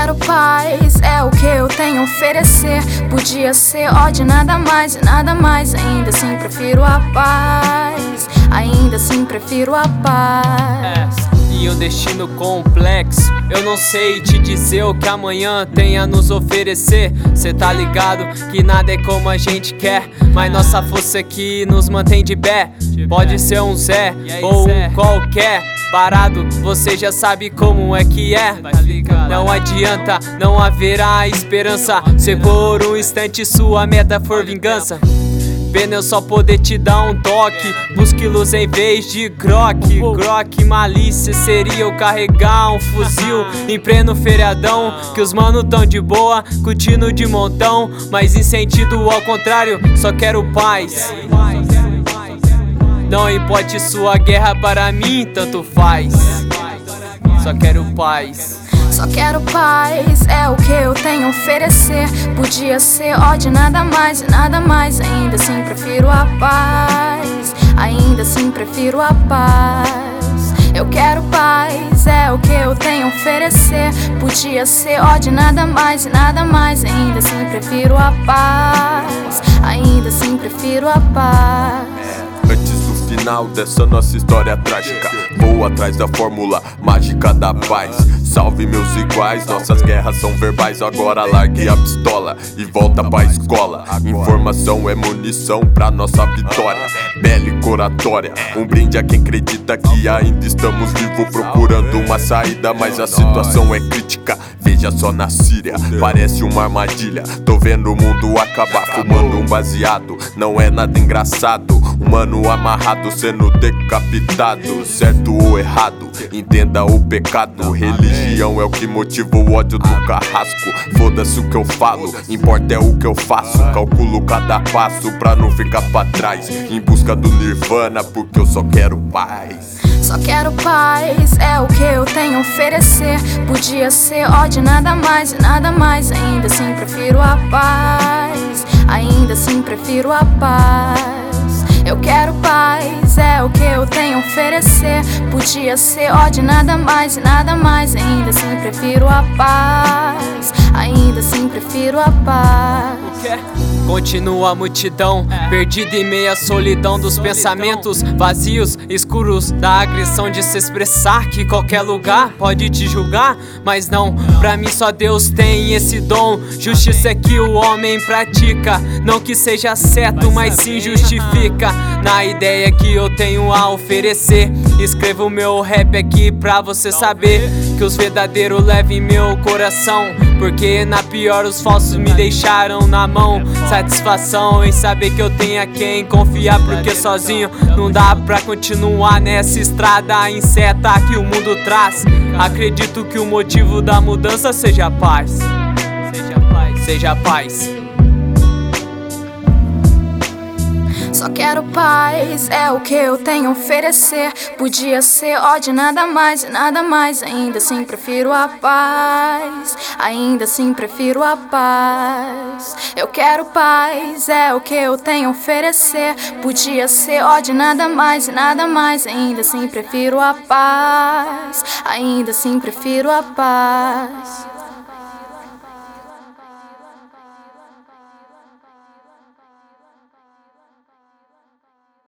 Quero paz, é o que eu tenho a oferecer. Podia ser ódio, nada mais e nada mais. Ainda assim prefiro a paz. Ainda assim prefiro a paz. É e um destino complexo. Eu não sei te dizer o que amanhã tem a nos oferecer. Cê tá ligado que nada é como a gente quer, mas nossa força é que nos mantém de pé. Pode ser um Zé ou um qualquer. Parado, você já sabe como é que é. Não adianta, não haverá esperança. Se por um instante sua meta for vingança. Pena eu só poder te dar um toque. Busque luz em vez de croque. Croque, malícia seria eu carregar um fuzil em pleno feriadão. Que os mano tão de boa, curtindo de montão. Mas em sentido ao contrário, só quero paz. Não importe sua guerra para mim, tanto faz. Só quero paz. Só quero paz, é o que eu tenho a oferecer. Podia ser ódio, nada mais e nada mais. Ainda assim prefiro a paz. Ainda assim prefiro a paz. Eu quero paz, é o que eu tenho a oferecer. Podia ser ódio, nada mais e nada mais. Ainda assim prefiro a paz. Ainda assim prefiro a paz. Final dessa nossa história trágica, vou atrás da fórmula mágica da paz. Salve meus iguais, nossas guerras são verbais. Agora largue a pistola e volta pra escola. Informação é munição pra nossa vitória. Bélica oratória, um brinde a quem acredita que ainda estamos vivos procurando uma saída. Mas a situação é crítica. Veja só na Síria, parece uma armadilha. Tô vendo o mundo acabar fumando um baseado. Não é nada engraçado. Humano amarrado sendo decapitado. Certo ou errado, entenda o pecado. Religião religião é o que motiva o ódio do carrasco. Foda-se o que eu falo, importa é o que eu faço. Calculo cada passo pra não ficar pra trás. Em busca do nirvana, porque eu só quero paz. Só quero paz, é o que eu tenho a oferecer. Podia ser ódio, nada mais e nada mais. Ainda assim prefiro a paz. Ainda assim prefiro a paz. Eu quero paz, é o que eu tenho a oferecer. Podia ser ódio, nada mais e nada mais. Ainda assim prefiro a paz. Ainda assim prefiro a paz. Continua a multidão, perdida em meia solidão dos pensamentos vazios, escuros, da agressão de se expressar. Que qualquer lugar pode te julgar, mas não, pra mim só Deus tem esse dom. Justiça é que o homem pratica, não que seja certo, mas sim justifica. Na ideia que eu tenho a oferecer, escrevo meu rap aqui pra você saber que os verdadeiros levam meu coração. Porque na pior os falsos me deixaram na mão. Satisfação em saber que eu tenho a quem confiar. Porque sozinho não dá pra continuar nessa estrada inseta que o mundo traz. Acredito que o motivo da mudança seja paz. Seja paz, seja paz. Só quero paz, é o que eu tenho a oferecer. Podia ser ódio, nada mais e nada mais. Ainda assim prefiro a paz. Ainda assim prefiro a paz. Eu quero paz, é o que eu tenho a oferecer. Podia ser ódio, nada mais e nada mais. Ainda assim prefiro a paz. Ainda assim prefiro a paz.